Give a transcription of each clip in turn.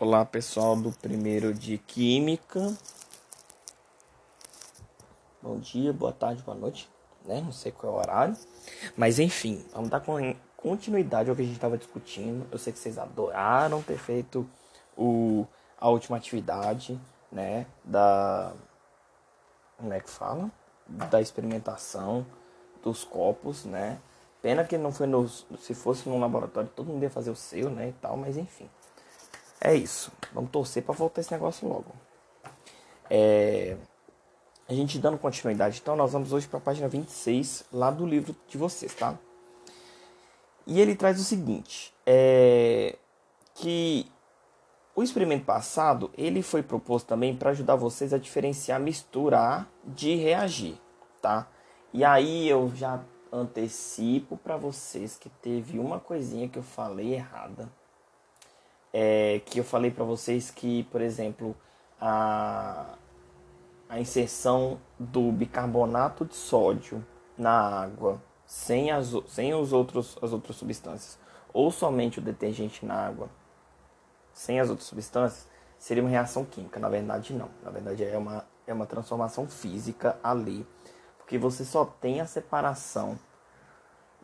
Olá pessoal do primeiro de Química. Bom dia, boa tarde, boa noite, né? Não sei qual é o horário. Mas enfim, vamos dar continuidade ao que a gente estava discutindo. Eu sei que vocês adoraram ter feito o, a última atividade, né? Da. Como é que fala? Da experimentação dos copos, né? Pena que não foi no. Se fosse no laboratório, todo mundo ia fazer o seu, né? E tal, mas enfim. É isso. Vamos torcer para voltar esse negócio logo. É... A gente dando continuidade, então nós vamos hoje para a página 26 lá do livro de vocês, tá? E ele traz o seguinte, é... que o experimento passado, ele foi proposto também para ajudar vocês a diferenciar misturar de reagir, tá? E aí eu já antecipo para vocês que teve uma coisinha que eu falei errada é, que eu falei para vocês que, por exemplo, a, a inserção do bicarbonato de sódio na água sem as, sem os outros, as outras substâncias ou somente o detergente na água sem as outras substâncias seria uma reação química. Na verdade, não. Na verdade, é uma, é uma transformação física ali. Porque você só tem a separação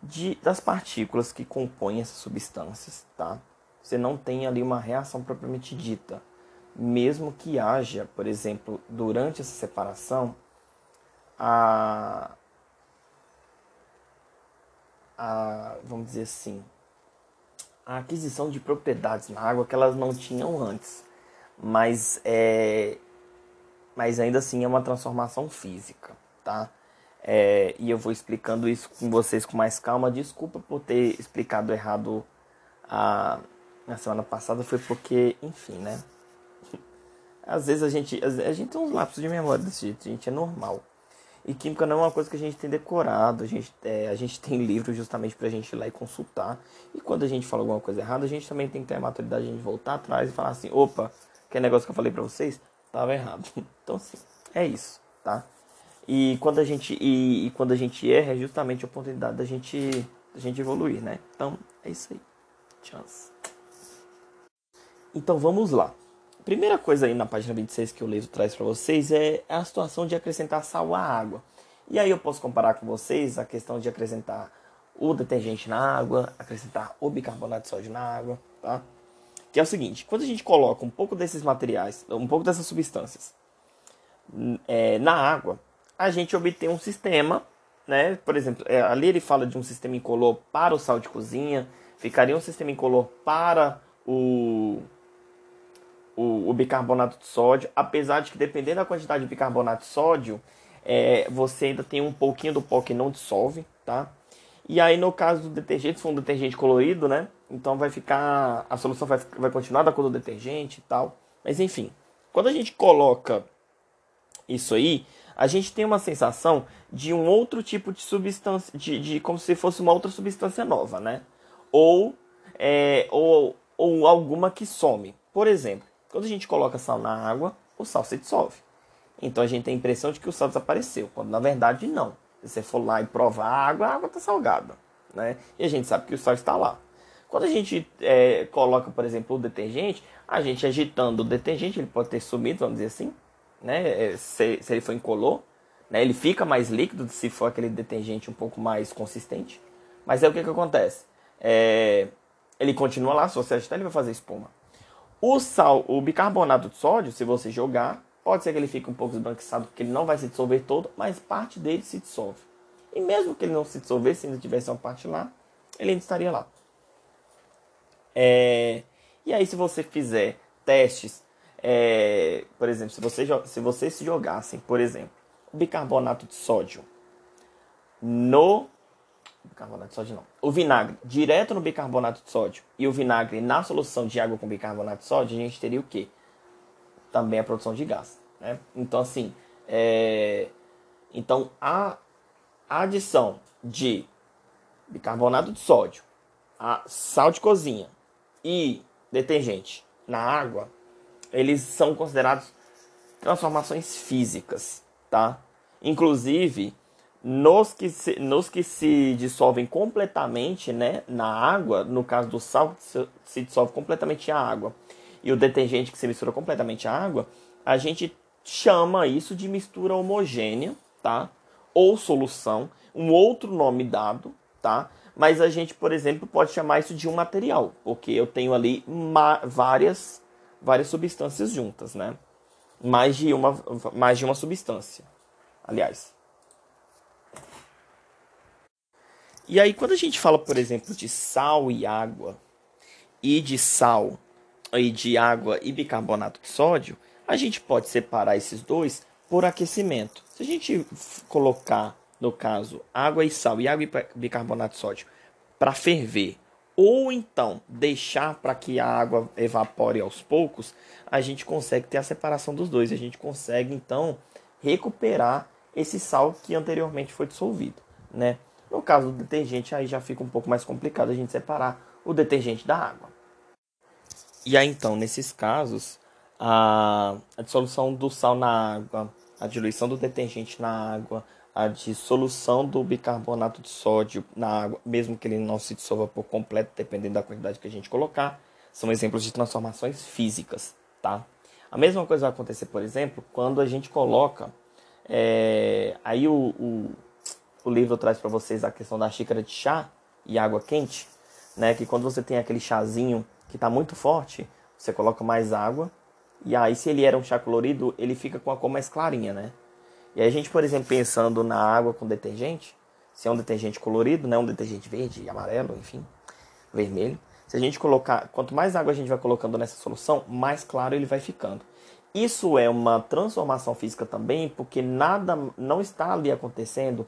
de, das partículas que compõem essas substâncias, tá? Você não tem ali uma reação propriamente dita. Mesmo que haja, por exemplo, durante essa separação, a, a vamos dizer assim, a aquisição de propriedades na água que elas não tinham antes. Mas, é, mas ainda assim é uma transformação física, tá? É, e eu vou explicando isso com vocês com mais calma. Desculpa por ter explicado errado a, na semana passada foi porque, enfim, né? Às vezes a gente, a gente tem uns lapsos de memória desse jeito, a gente é normal. E química não é uma coisa que a gente tem decorado, a gente, é, a gente tem livro justamente pra gente ir lá e consultar. E quando a gente fala alguma coisa errada, a gente também tem que ter a maturidade de voltar atrás e falar assim, opa, aquele negócio que eu falei pra vocês, tava errado. Então sim, é isso, tá? E quando a gente, e, e quando a gente erra, é justamente a oportunidade da gente, da gente evoluir, né? Então, é isso aí. Chance. Então vamos lá. Primeira coisa aí na página 26 que o livro traz para vocês é a situação de acrescentar sal à água. E aí eu posso comparar com vocês a questão de acrescentar o detergente na água, acrescentar o bicarbonato de sódio na água, tá? Que é o seguinte, quando a gente coloca um pouco desses materiais, um pouco dessas substâncias é, na água, a gente obtém um sistema, né? Por exemplo, é, ali ele fala de um sistema incolor para o sal de cozinha, ficaria um sistema incolor para o o, o, bicarbonato de sódio, apesar de que dependendo da quantidade de bicarbonato de sódio, é, você ainda tem um pouquinho do pó que não dissolve, tá? E aí no caso do detergente, se for um detergente colorido, né? Então vai ficar, a solução vai, vai continuar da cor do detergente e tal. Mas enfim, quando a gente coloca isso aí, a gente tem uma sensação de um outro tipo de substância, de, de como se fosse uma outra substância nova, né? Ou, é, ou, ou alguma que some. Por exemplo, quando a gente coloca sal na água, o sal se dissolve. Então a gente tem a impressão de que o sal desapareceu, quando na verdade não. Se você for lá e provar a água, a água está salgada. Né? E a gente sabe que o sal está lá. Quando a gente é, coloca, por exemplo, o detergente, a gente agitando o detergente, ele pode ter sumido, vamos dizer assim, né? É, se, se ele for incolor, né? ele fica mais líquido se for aquele detergente um pouco mais consistente. Mas é o que, que acontece? É, ele continua lá, se você agitar, ele vai fazer espuma. O sal, o bicarbonato de sódio, se você jogar, pode ser que ele fique um pouco esbranquiçado, porque ele não vai se dissolver todo, mas parte dele se dissolve. E mesmo que ele não se dissolvesse, se ainda tivesse uma parte lá, ele ainda estaria lá. É... E aí, se você fizer testes, é... por exemplo, se, você, se vocês jogassem, por exemplo, o bicarbonato de sódio no bicarbonato de sódio não. O vinagre direto no bicarbonato de sódio e o vinagre na solução de água com bicarbonato de sódio, a gente teria o quê? Também a produção de gás. Né? Então, assim, é... então a adição de bicarbonato de sódio, a sal de cozinha e detergente na água, eles são considerados transformações físicas, tá? Inclusive, nos que, se, nos que se dissolvem completamente né, na água, no caso do sal, se, se dissolve completamente a água. e o detergente que se mistura completamente à água, a gente chama isso de mistura homogênea, tá? Ou solução, um outro nome dado, tá? Mas a gente, por exemplo, pode chamar isso de um material, porque eu tenho ali várias várias substâncias juntas, né? Mais de uma mais de uma substância. Aliás, E aí, quando a gente fala, por exemplo, de sal e água, e de sal e de água e bicarbonato de sódio, a gente pode separar esses dois por aquecimento. Se a gente colocar, no caso, água e sal e água e bicarbonato de sódio para ferver, ou então deixar para que a água evapore aos poucos, a gente consegue ter a separação dos dois. A gente consegue, então, recuperar esse sal que anteriormente foi dissolvido, né? No caso do detergente, aí já fica um pouco mais complicado a gente separar o detergente da água. E aí, então, nesses casos, a, a dissolução do sal na água, a diluição do detergente na água, a dissolução do bicarbonato de sódio na água, mesmo que ele não se dissolva por completo, dependendo da quantidade que a gente colocar, são exemplos de transformações físicas, tá? A mesma coisa vai acontecer, por exemplo, quando a gente coloca é, aí o, o, o livro traz para vocês a questão da xícara de chá e água quente, né? Que quando você tem aquele chazinho que está muito forte, você coloca mais água e aí se ele era um chá colorido, ele fica com a cor mais clarinha, né? E aí a gente, por exemplo, pensando na água com detergente, se é um detergente colorido, né? Um detergente verde, amarelo, enfim, vermelho. Se a gente colocar, quanto mais água a gente vai colocando nessa solução, mais claro ele vai ficando. Isso é uma transformação física também, porque nada não está ali acontecendo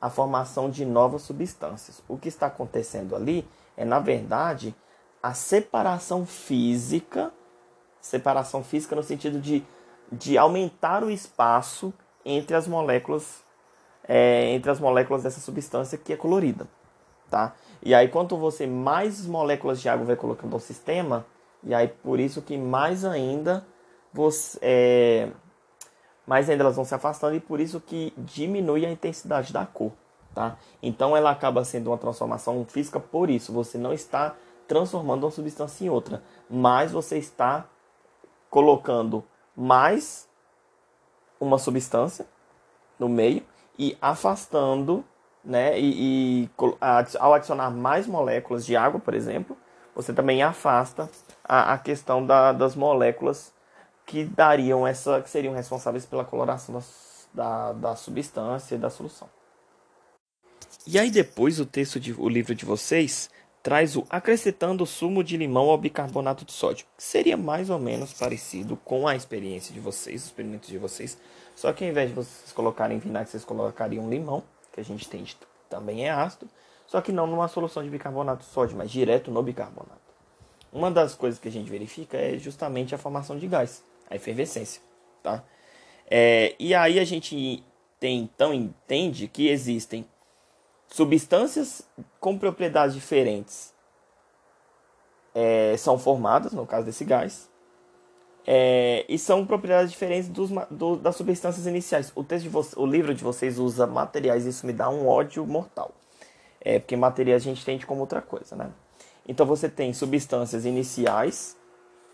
a formação de novas substâncias. O que está acontecendo ali é, na verdade, a separação física, separação física no sentido de, de aumentar o espaço entre as moléculas, é, entre as moléculas dessa substância que é colorida, tá? E aí, quanto você mais moléculas de água vai colocando ao sistema, e aí por isso que mais ainda você é, mais ainda elas vão se afastando e por isso que diminui a intensidade da cor, tá? Então ela acaba sendo uma transformação física por isso, você não está transformando uma substância em outra, mas você está colocando mais uma substância no meio e afastando, né? E, e ao adicionar mais moléculas de água, por exemplo, você também afasta a, a questão da, das moléculas que dariam essa, que seriam responsáveis pela coloração da, da substância e da solução. E aí depois o texto de, o livro de vocês traz o acrescentando sumo de limão ao bicarbonato de sódio, seria mais ou menos parecido com a experiência de vocês, os experimentos de vocês, só que ao invés de vocês colocarem vinagre, vocês colocariam limão, que a gente tem também é ácido, só que não numa solução de bicarbonato de sódio, mas direto no bicarbonato. Uma das coisas que a gente verifica é justamente a formação de gás a efervescência, tá? É, e aí a gente tem, então entende que existem substâncias com propriedades diferentes é, são formadas, no caso desse gás, é, e são propriedades diferentes dos, do, das substâncias iniciais. O, texto o livro de vocês usa materiais, isso me dá um ódio mortal. É, porque materiais a gente entende como outra coisa, né? Então você tem substâncias iniciais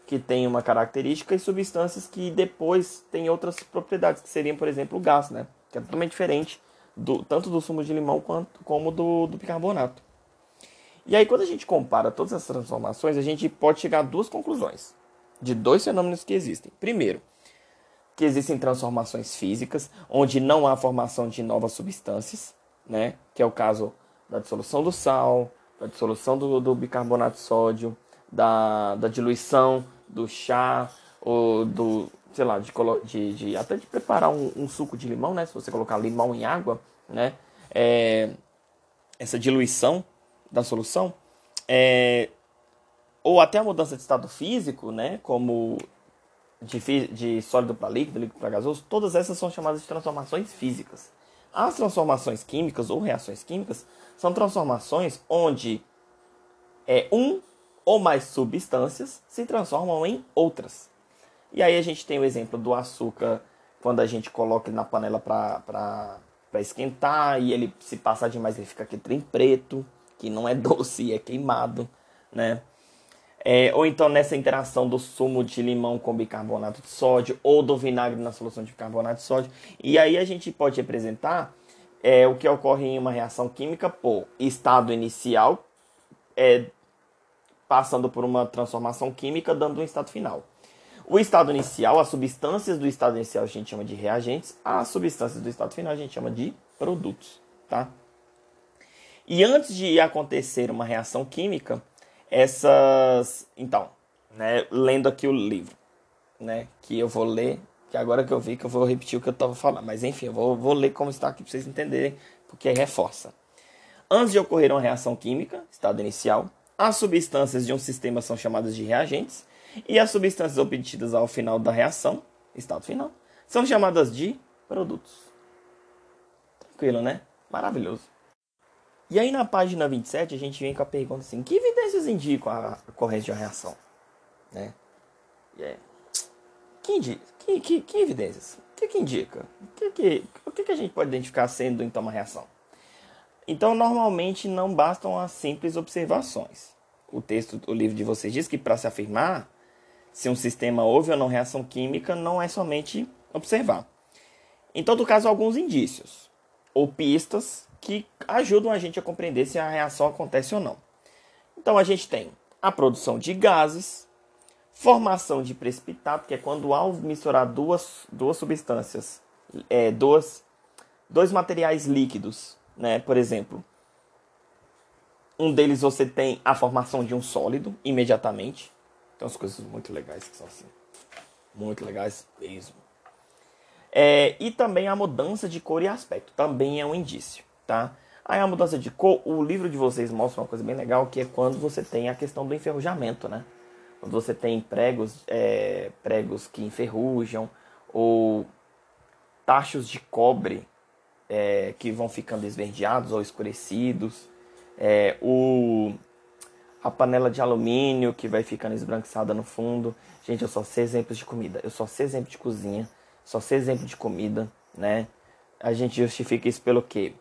que tem uma característica e substâncias que depois têm outras propriedades, que seriam, por exemplo, o gás, né? Que é totalmente diferente do, tanto do sumo de limão quanto como do, do bicarbonato. E aí, quando a gente compara todas essas transformações, a gente pode chegar a duas conclusões de dois fenômenos que existem. Primeiro, que existem transformações físicas, onde não há formação de novas substâncias, né? Que é o caso da dissolução do sal, da dissolução do, do bicarbonato de sódio, da, da diluição do chá ou do, sei lá, de, de, de até de preparar um, um, suco de limão, né? Se você colocar limão em água, né? É, essa diluição da solução, é, ou até a mudança de estado físico, né? Como de, de sólido para líquido, líquido para gasoso, todas essas são chamadas de transformações físicas. As transformações químicas ou reações químicas são transformações onde é um ou mais substâncias se transformam em outras. E aí a gente tem o exemplo do açúcar, quando a gente coloca ele na panela para esquentar e ele se passar demais ele fica aquele trem preto, que não é doce, é queimado, né? É, ou então nessa interação do sumo de limão com bicarbonato de sódio, ou do vinagre na solução de bicarbonato de sódio. E aí a gente pode representar é, o que ocorre em uma reação química por estado inicial, é, passando por uma transformação química, dando um estado final. O estado inicial, as substâncias do estado inicial a gente chama de reagentes, as substâncias do estado final a gente chama de produtos, tá? E antes de acontecer uma reação química, essas. Então, né, lendo aqui o livro, né, que eu vou ler, que agora que eu vi que eu vou repetir o que eu estava falando, mas enfim, eu vou, vou ler como está aqui para vocês entenderem, porque reforça. Antes de ocorrer uma reação química, estado inicial, as substâncias de um sistema são chamadas de reagentes e as substâncias obtidas ao final da reação, estado final, são chamadas de produtos. Tranquilo, né? Maravilhoso. E aí na página 27 a gente vem com a pergunta assim: que evidências indicam a ocorrência de uma reação? Né? Yeah. Que, indica? Que, que, que evidências? O que, que indica? O, que, que, o que, que a gente pode identificar sendo então uma reação? Então, normalmente não bastam as simples observações. O texto, o livro de vocês diz que para se afirmar se um sistema houve ou não reação química, não é somente observar. Em todo caso, alguns indícios ou pistas que ajudam a gente a compreender se a reação acontece ou não. Então a gente tem a produção de gases, formação de precipitado, que é quando ao misturar duas, duas substâncias, é, duas, dois materiais líquidos, né? Por exemplo, um deles você tem a formação de um sólido imediatamente. Tem umas coisas muito legais que são assim. Muito legais mesmo. É, e também a mudança de cor e aspecto. Também é um indício tá? Aí a mudança de cor, o livro de vocês mostra uma coisa bem legal, que é quando você tem a questão do enferrujamento, né? Quando você tem pregos, é, pregos que enferrujam, ou tachos de cobre é, que vão ficando esverdeados ou escurecidos, é, o, a panela de alumínio que vai ficando esbranquiçada no fundo. Gente, eu só sei exemplos de comida, eu só sei exemplo de cozinha, só sei exemplo de comida, né? A gente justifica isso pelo quê?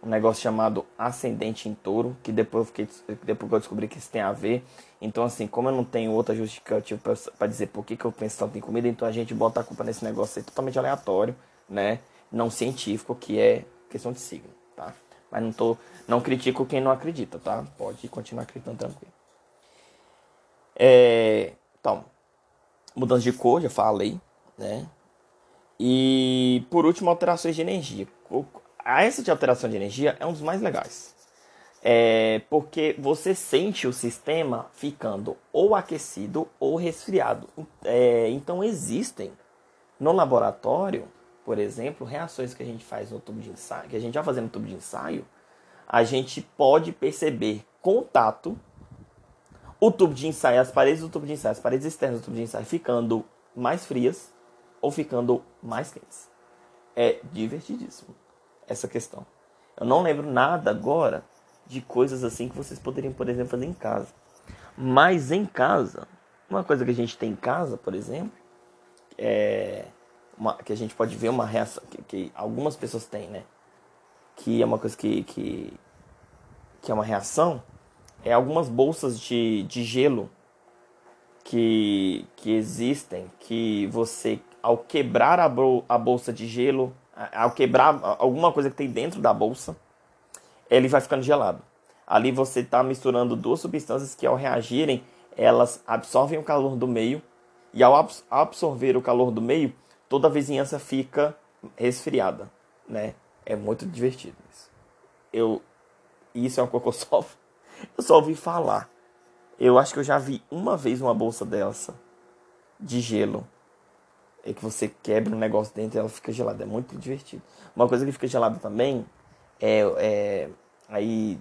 um negócio chamado ascendente em touro, que depois eu, fiquei, depois eu descobri que isso tem a ver. Então, assim, como eu não tenho outra justificativa para dizer por que, que eu penso tanto em comida, então a gente bota a culpa nesse negócio aí totalmente aleatório, né? Não científico, que é questão de signo, tá? Mas não, tô, não critico quem não acredita, tá? Pode continuar acreditando tranquilo. É, então, mudança de cor, já falei, né? E por último, alterações de energia a essa de alteração de energia é um dos mais legais. É porque você sente o sistema ficando ou aquecido ou resfriado. É, então existem no laboratório, por exemplo, reações que a gente faz no tubo de ensaio, que a gente vai fazer no tubo de ensaio, a gente pode perceber contato o tubo de ensaio, as paredes do tubo de ensaio, as paredes externas do tubo de ensaio ficando mais frias ou ficando mais quentes. É divertidíssimo essa questão. Eu não lembro nada agora de coisas assim que vocês poderiam, por exemplo, fazer em casa. Mas em casa, uma coisa que a gente tem em casa, por exemplo, é uma, que a gente pode ver uma reação que, que, algumas pessoas têm, né? Que é uma coisa que, que, que é uma reação, é algumas bolsas de, de gelo que, que existem, que você, ao quebrar a, a bolsa de gelo, ao quebrar alguma coisa que tem dentro da bolsa, ele vai ficando gelado. Ali você está misturando duas substâncias que, ao reagirem, elas absorvem o calor do meio e, ao absorver o calor do meio, toda a vizinhança fica resfriada, né? É muito divertido isso. Eu, isso é uma coisa que eu só, eu só ouvi falar. Eu acho que eu já vi uma vez uma bolsa dessa de gelo é que você quebra um negócio dentro e ela fica gelada. É muito divertido. Uma coisa que fica gelada também é, é aí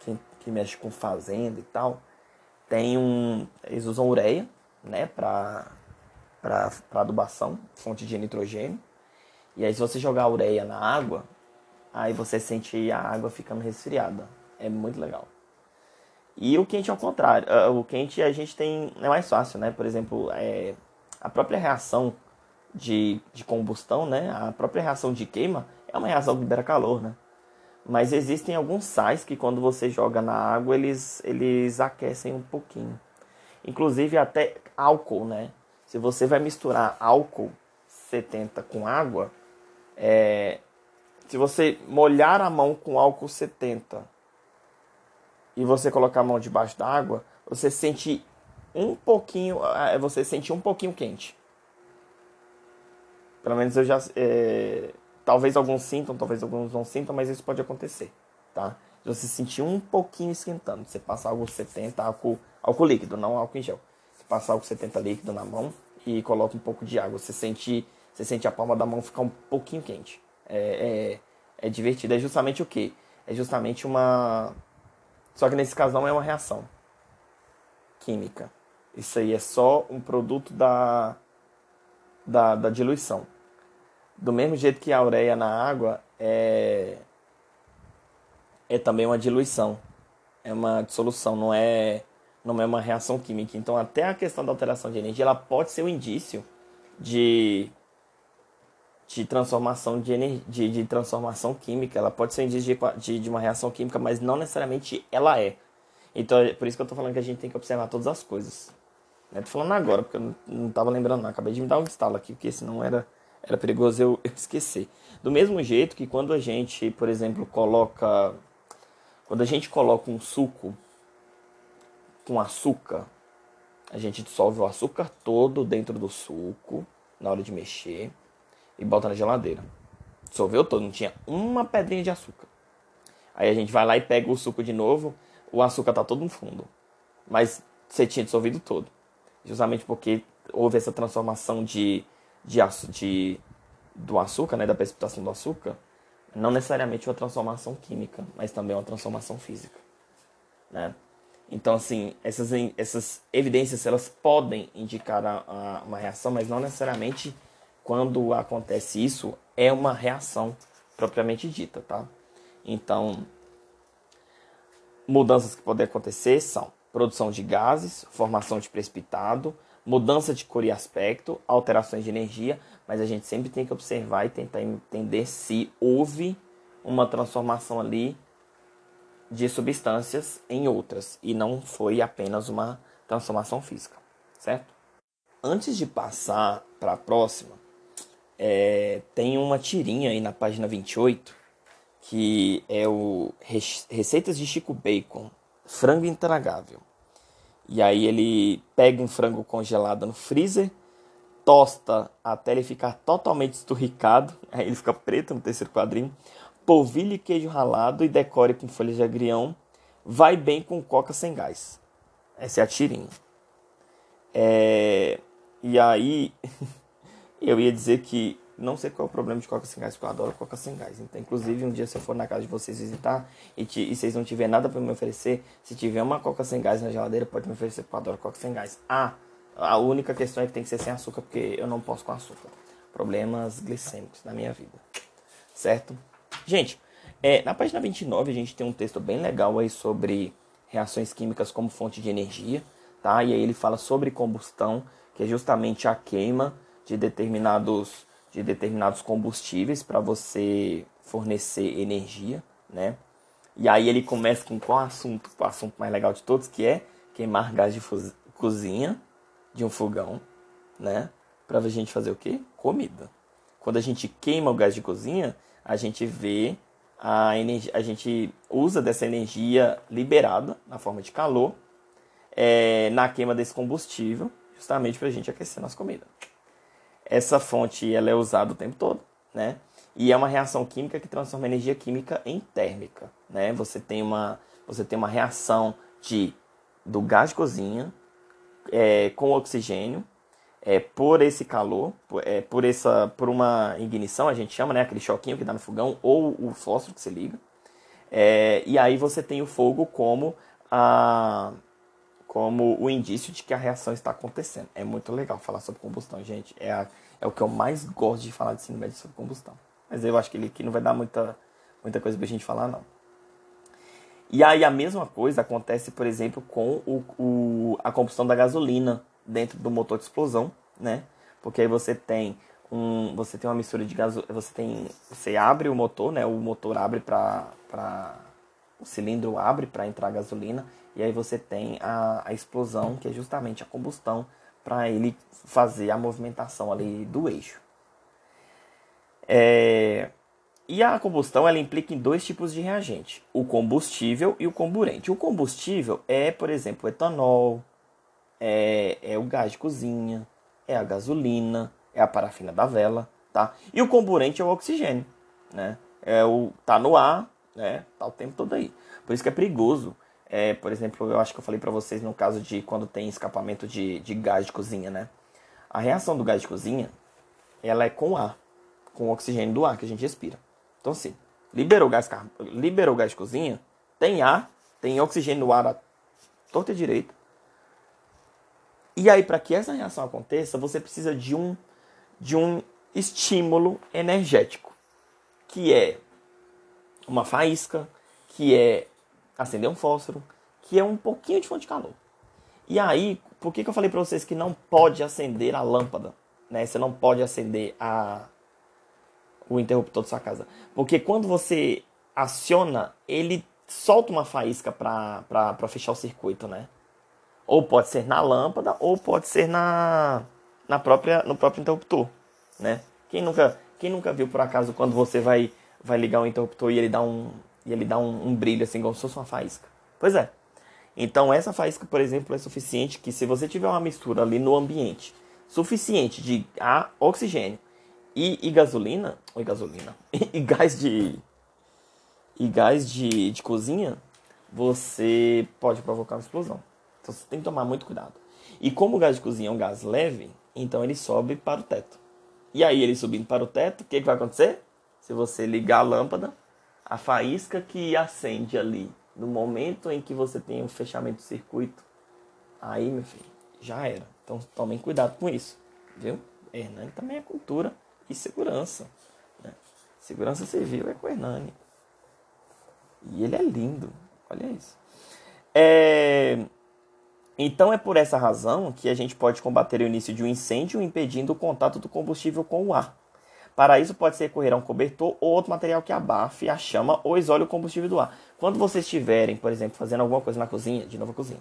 quem, quem mexe com fazenda e tal tem um eles usam ureia, né, para adubação, fonte de nitrogênio. E aí se você jogar ureia na água, aí você sente a água ficando resfriada. É muito legal. E o quente ao contrário. Ah, o quente a gente tem. É mais fácil, né? Por exemplo, é, a própria reação de, de combustão, né? A própria reação de queima é uma reação que libera calor, né? Mas existem alguns sais que quando você joga na água, eles, eles aquecem um pouquinho. Inclusive até álcool, né? Se você vai misturar álcool 70 com água, é, se você molhar a mão com álcool 70 e você colocar a mão debaixo da água, você sente um pouquinho, é, você sente um pouquinho quente. Pelo menos eu já, é, talvez alguns sintam, talvez alguns não sintam, mas isso pode acontecer, tá? Se você sentir um pouquinho esquentando, você passa álcool 70, álcool, álcool líquido, não álcool em gel. Você passa álcool 70 líquido na mão e coloca um pouco de água. Você sente, você sente a palma da mão ficar um pouquinho quente. É, é, é divertido. É justamente o que? É justamente uma. Só que nesse caso não é uma reação química. Isso aí é só um produto da, da, da diluição. Do mesmo jeito que a ureia na água é, é também uma diluição. É uma dissolução, não é, não é uma reação química. Então, até a questão da alteração de energia, ela pode ser um indício de, de transformação de, energia, de, de transformação química. Ela pode ser um indício de, de, de uma reação química, mas não necessariamente ela é. Então, é por isso que eu estou falando que a gente tem que observar todas as coisas. Né? Tô falando agora, porque eu não estava lembrando, não. Acabei de me dar um estalo aqui, porque senão era, era perigoso eu, eu esquecer. Do mesmo jeito que quando a gente, por exemplo, coloca quando a gente coloca um suco com açúcar, a gente dissolve o açúcar todo dentro do suco na hora de mexer e bota na geladeira. Dissolveu todo, não tinha uma pedrinha de açúcar. Aí a gente vai lá e pega o suco de novo, o açúcar tá todo no fundo. Mas você tinha dissolvido todo. Justamente porque houve essa transformação de, de, de do açúcar, né, da precipitação do açúcar, não necessariamente uma transformação química, mas também uma transformação física, né? Então, assim, essas, essas evidências elas podem indicar a, a, uma reação, mas não necessariamente quando acontece isso é uma reação propriamente dita, tá? Então, mudanças que podem acontecer são produção de gases, formação de precipitado, mudança de cor e aspecto, alterações de energia, mas a gente sempre tem que observar e tentar entender se houve uma transformação ali de substâncias em outras e não foi apenas uma transformação física, certo? Antes de passar para a próxima, é, tem uma tirinha aí na página 28 que é o Receitas de Chico Bacon, frango intragável. E aí ele pega um frango congelado no freezer, tosta até ele ficar totalmente esturricado, aí ele fica preto no terceiro quadrinho, polvilhe queijo ralado e decore com folhas de agrião, vai bem com coca sem gás. Essa é a tirinha. É... E aí, eu ia dizer que não sei qual é o problema de coca sem gás, porque eu adoro coca sem gás. Então, inclusive, um dia se eu for na casa de vocês visitar e, te, e vocês não tiverem nada para me oferecer, se tiver uma coca sem gás na geladeira, pode me oferecer, porque eu adoro coca sem gás. Ah, a única questão é que tem que ser sem açúcar, porque eu não posso com açúcar. Problemas glicêmicos na minha vida. Certo? Gente, é, na página 29 a gente tem um texto bem legal aí sobre reações químicas como fonte de energia, tá? E aí ele fala sobre combustão, que é justamente a queima de determinados de determinados combustíveis para você fornecer energia, né? E aí ele começa com qual assunto? O assunto mais legal de todos, que é queimar gás de cozinha de um fogão, né? Para a gente fazer o quê? Comida. Quando a gente queima o gás de cozinha, a gente vê a energia, a gente usa dessa energia liberada na forma de calor é, na queima desse combustível, justamente para a gente aquecer nossa comida essa fonte ela é usada o tempo todo, né? E é uma reação química que transforma energia química em térmica, né? Você tem uma, você tem uma reação de, do gás de cozinha é, com oxigênio é, por esse calor, por, é, por, essa, por uma ignição, a gente chama, né? Aquele choquinho que dá no fogão ou o fósforo que se liga. É, e aí você tem o fogo como a, como o indício de que a reação está acontecendo. É muito legal falar sobre combustão, gente. É, a, é o que eu mais gosto de falar de ensino médio sobre combustão. Mas eu acho que ele aqui não vai dar muita, muita coisa pra gente falar, não. E aí a mesma coisa acontece, por exemplo, com o, o, a combustão da gasolina dentro do motor de explosão, né? Porque aí você tem um, você tem uma mistura de gasolina, você tem, você abre o motor, né? O motor abre para para o cilindro abre para entrar gasolina e aí você tem a, a explosão, que é justamente a combustão para ele fazer a movimentação ali do eixo. É, e a combustão ela implica em dois tipos de reagente: o combustível e o comburente. O combustível é, por exemplo, etanol, é, é o gás de cozinha, é a gasolina, é a parafina da vela, tá? E o comburente é o oxigênio, né? É o tá no ar, né? Tá o tempo todo aí. Por isso que é perigoso. É, por exemplo, eu acho que eu falei para vocês no caso de quando tem escapamento de, de gás de cozinha, né? A reação do gás de cozinha, ela é com ar, com o oxigênio do ar que a gente respira. Então, assim, liberou gás, liberou gás de cozinha, tem ar, tem oxigênio no ar torta e direita. E aí, para que essa reação aconteça, você precisa de um, de um estímulo energético, que é uma faísca, que é acender um fósforo, que é um pouquinho de fonte de calor. E aí, por que, que eu falei para vocês que não pode acender a lâmpada? Né? Você não pode acender a, o interruptor da sua casa. Porque quando você aciona, ele solta uma faísca para fechar o circuito, né? Ou pode ser na lâmpada, ou pode ser na, na própria, no próprio interruptor, né? Quem nunca, quem nunca viu, por acaso, quando você vai, vai ligar um interruptor e ele dá, um, e ele dá um, um brilho, assim, como se fosse uma faísca? Pois é. Então, essa faísca, por exemplo, é suficiente que se você tiver uma mistura ali no ambiente suficiente de a oxigênio e, e gasolina, ou gasolina, e, gás de e gás de, de cozinha, você pode provocar uma explosão. Então você tem que tomar muito cuidado. E como o gás de cozinha é um gás leve, então ele sobe para o teto. E aí ele subindo para o teto, o que, que vai acontecer? Se você ligar a lâmpada, a faísca que acende ali no momento em que você tem o um fechamento do circuito, aí, meu filho, já era. Então tomem cuidado com isso, viu? Hernani também é cultura e segurança. Né? Segurança civil é com Hernani. E ele é lindo. Olha isso. É... Então é por essa razão que a gente pode combater o início de um incêndio impedindo o contato do combustível com o ar. Para isso pode ser recorrer a um cobertor ou outro material que abafe a chama ou isole o combustível do ar. Quando vocês estiverem, por exemplo, fazendo alguma coisa na cozinha, de novo a cozinha,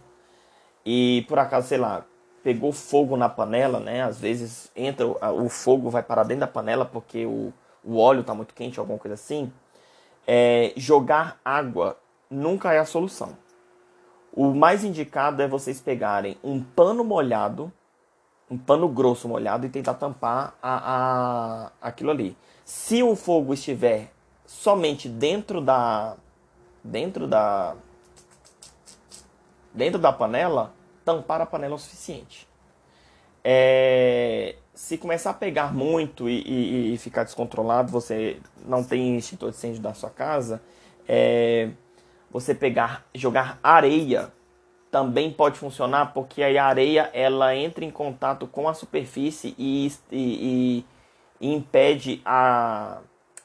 e por acaso, sei lá, pegou fogo na panela, né? Às vezes entra o fogo vai para dentro da panela porque o, o óleo está muito quente, alguma coisa assim. É, jogar água nunca é a solução. O mais indicado é vocês pegarem um pano molhado, um pano grosso molhado e tentar tampar a, a, aquilo ali. Se o fogo estiver somente dentro da dentro da dentro da panela, tampar a panela o suficiente. É, se começar a pegar muito e, e, e, ficar descontrolado, você não tem extintor de incêndio da sua casa, é, você pegar, jogar areia também pode funcionar, porque a areia ela entra em contato com a superfície e, e, e impede a,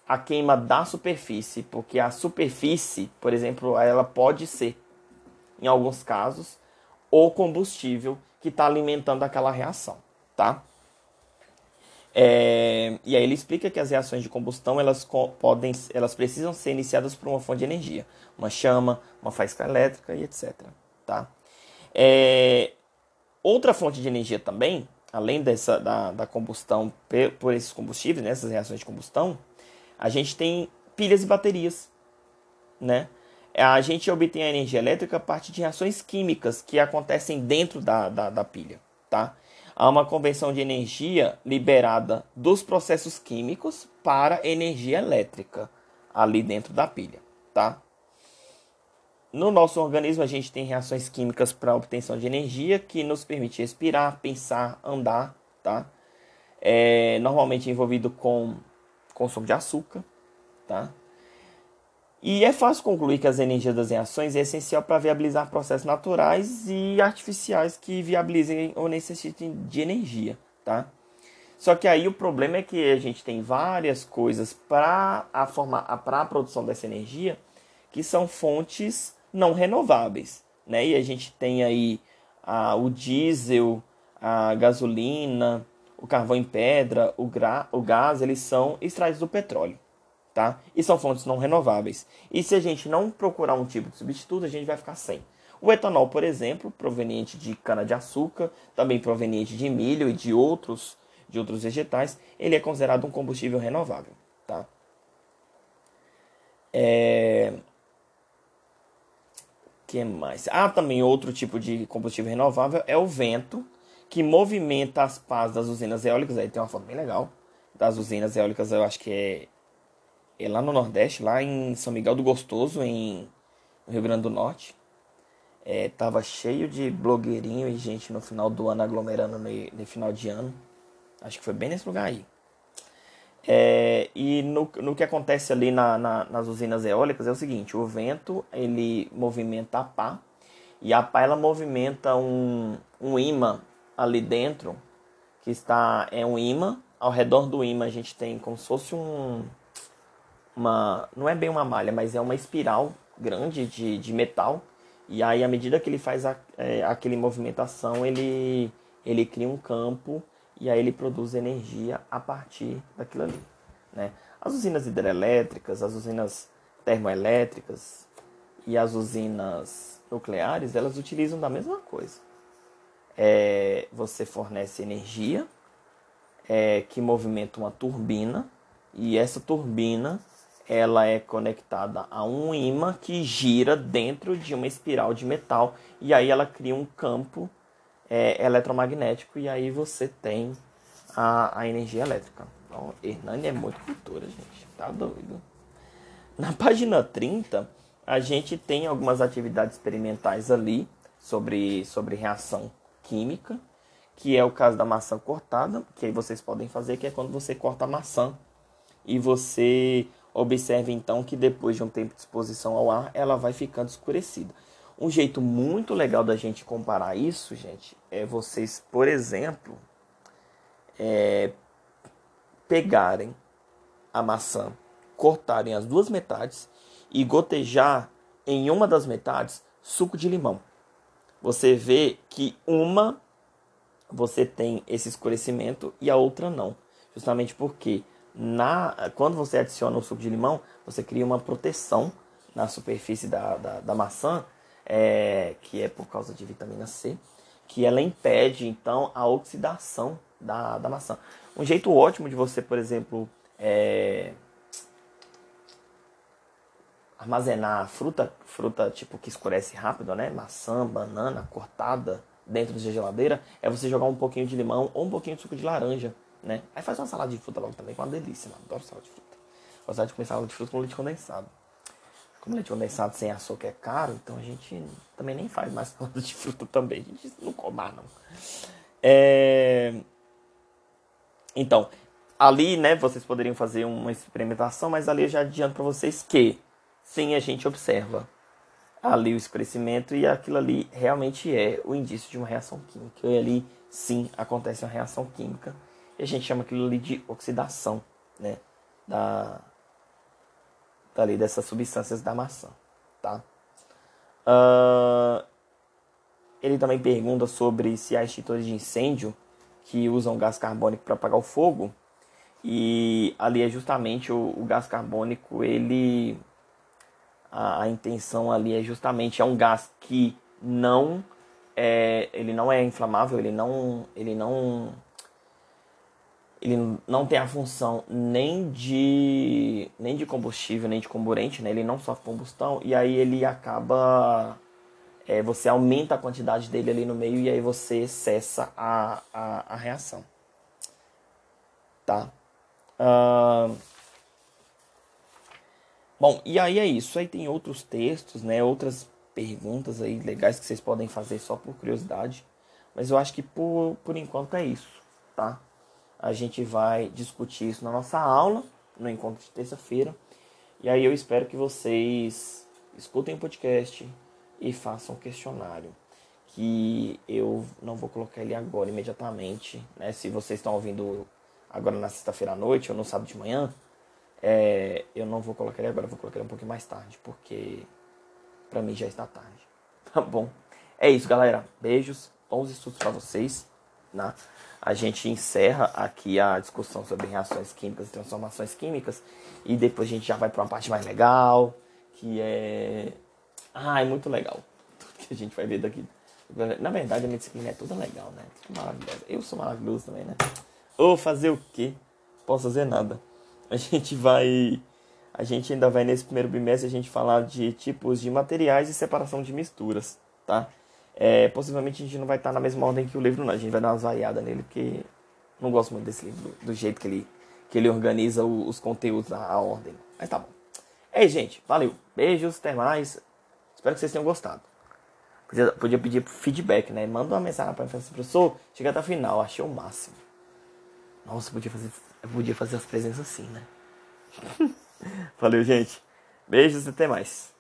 a queima da superfície, porque a superfície, por exemplo, ela pode ser, em alguns casos, o combustível que está alimentando aquela reação, tá? É, e aí ele explica que as reações de combustão elas podem, elas precisam ser iniciadas por uma fonte de energia, uma chama, uma faísca elétrica e etc. Tá? É, outra fonte de energia também, além dessa da, da combustão por esses combustíveis, nessas né, reações de combustão, a gente tem pilhas e baterias, né? a gente obtém a energia elétrica a partir de reações químicas que acontecem dentro da, da, da pilha. Tá? Há uma conversão de energia liberada dos processos químicos para energia elétrica ali dentro da pilha. Tá? No nosso organismo, a gente tem reações químicas para obtenção de energia que nos permite respirar, pensar, andar. Tá? É normalmente envolvido com consumo de açúcar. Tá? E é fácil concluir que as energias das reações é essencial para viabilizar processos naturais e artificiais que viabilizem ou necessitem de energia, tá? Só que aí o problema é que a gente tem várias coisas para a, para a produção dessa energia que são fontes não renováveis, né? E a gente tem aí a, o diesel, a gasolina, o carvão em pedra, o, gra, o gás, eles são extraídos do petróleo, tá? E são fontes não renováveis. E se a gente não procurar um tipo de substituto, a gente vai ficar sem. O etanol, por exemplo, proveniente de cana-de-açúcar, também proveniente de milho e de outros, de outros vegetais, ele é considerado um combustível renovável, tá? É... que mais? Ah, também outro tipo de combustível renovável é o vento, que movimenta as pás das usinas eólicas. Aí tem uma foto bem legal das usinas eólicas, eu acho que é, é lá no Nordeste, lá em São Miguel do Gostoso, em Rio Grande do Norte. É, tava cheio de blogueirinho e gente no final do ano aglomerando no, no final de ano. Acho que foi bem nesse lugar aí. É, e no, no que acontece ali na, na, nas usinas eólicas é o seguinte: o vento ele movimenta a pá e a pá ela movimenta um, um imã ali dentro que está é um imã. Ao redor do imã a gente tem como se fosse um uma não é bem uma malha, mas é uma espiral grande de, de metal. E aí à medida que ele faz a, é, aquele movimentação ele ele cria um campo e aí ele produz energia a partir daquilo ali. Né? As usinas hidrelétricas, as usinas termoelétricas e as usinas nucleares, elas utilizam da mesma coisa. É, você fornece energia é, que movimenta uma turbina e essa turbina ela é conectada a um imã que gira dentro de uma espiral de metal e aí ela cria um campo é, eletromagnético e aí você tem a, a energia elétrica. Então, Hernani é muito cultura, gente. Tá doido. Na página 30, a gente tem algumas atividades experimentais ali sobre, sobre reação química, que é o caso da maçã cortada, que aí vocês podem fazer, que é quando você corta a maçã e você observa então que depois de um tempo de exposição ao ar, ela vai ficando escurecida. Um jeito muito legal da gente comparar isso, gente, é vocês, por exemplo, é, pegarem a maçã, cortarem as duas metades e gotejar em uma das metades suco de limão. Você vê que uma você tem esse escurecimento e a outra não. Justamente porque na, quando você adiciona o suco de limão, você cria uma proteção na superfície da, da, da maçã é, que é por causa de vitamina C, que ela impede então a oxidação da, da maçã. Um jeito ótimo de você, por exemplo, é, armazenar fruta, fruta tipo que escurece rápido, né? Maçã, banana cortada dentro da geladeira, é você jogar um pouquinho de limão ou um pouquinho de suco de laranja, né? Aí faz uma salada de fruta logo também, que é uma delícia, mano. Adoro salada de fruta. Gostar de comer salada de fruta com leite condensado. Como leite condensado sem açúcar é caro, então a gente também nem faz mais salada de fruta também. A gente não comar, não. É... Então, ali, né, vocês poderiam fazer uma experimentação, mas ali eu já adianto para vocês que sim, a gente observa ali o escurecimento e aquilo ali realmente é o indício de uma reação química. E ali sim acontece uma reação química e a gente chama aquilo ali de oxidação, né, da ali dessas substâncias da maçã, tá? Uh, ele também pergunta sobre se há extintores de incêndio que usam gás carbônico para apagar o fogo. E ali é justamente o, o gás carbônico, ele a, a, intenção ali é justamente é um gás que não é, ele não é inflamável, ele não ele não ele não tem a função nem de nem de combustível nem de comburente, né? Ele não sofre combustão e aí ele acaba é, você aumenta a quantidade dele ali no meio e aí você cessa a, a, a reação, tá? Uh... Bom, e aí é isso. Aí tem outros textos, né? Outras perguntas aí legais que vocês podem fazer só por curiosidade. Mas eu acho que por, por enquanto é isso, tá? A gente vai discutir isso na nossa aula, no encontro de terça-feira. E aí eu espero que vocês escutem o podcast e façam um questionário. Que eu não vou colocar ele agora imediatamente. Né? Se vocês estão ouvindo agora na sexta-feira à noite ou no sábado de manhã, é, eu não vou colocar ele agora, vou colocar ele um pouquinho mais tarde, porque pra mim já está tarde. Tá bom? É isso, galera. Beijos, bons estudos para vocês. Né? A gente encerra aqui a discussão sobre reações químicas e transformações químicas e depois a gente já vai para uma parte mais legal, que é ah, é muito legal. Tudo que a gente vai ver daqui. Na verdade, a disciplina é toda legal, né? Tudo maravilhosa. Eu sou maravilhoso também, né? Ou fazer o quê? Posso fazer nada. A gente vai a gente ainda vai nesse primeiro bimestre a gente falar de tipos de materiais e separação de misturas, tá? É, possivelmente a gente não vai estar na mesma ordem que o livro, não. A gente vai dar umas variadas nele, porque não gosto muito desse livro, do, jeito que ele, que ele organiza o, os conteúdos, a, a, ordem. Mas tá bom. É gente. Valeu. Beijos, até mais. Espero que vocês tenham gostado. Podia, pedir feedback, né? Manda uma mensagem para assim, professor, chega até o final, achei o máximo. Nossa, podia fazer, podia fazer as presenças assim, né? Valeu, gente. Beijos e até mais.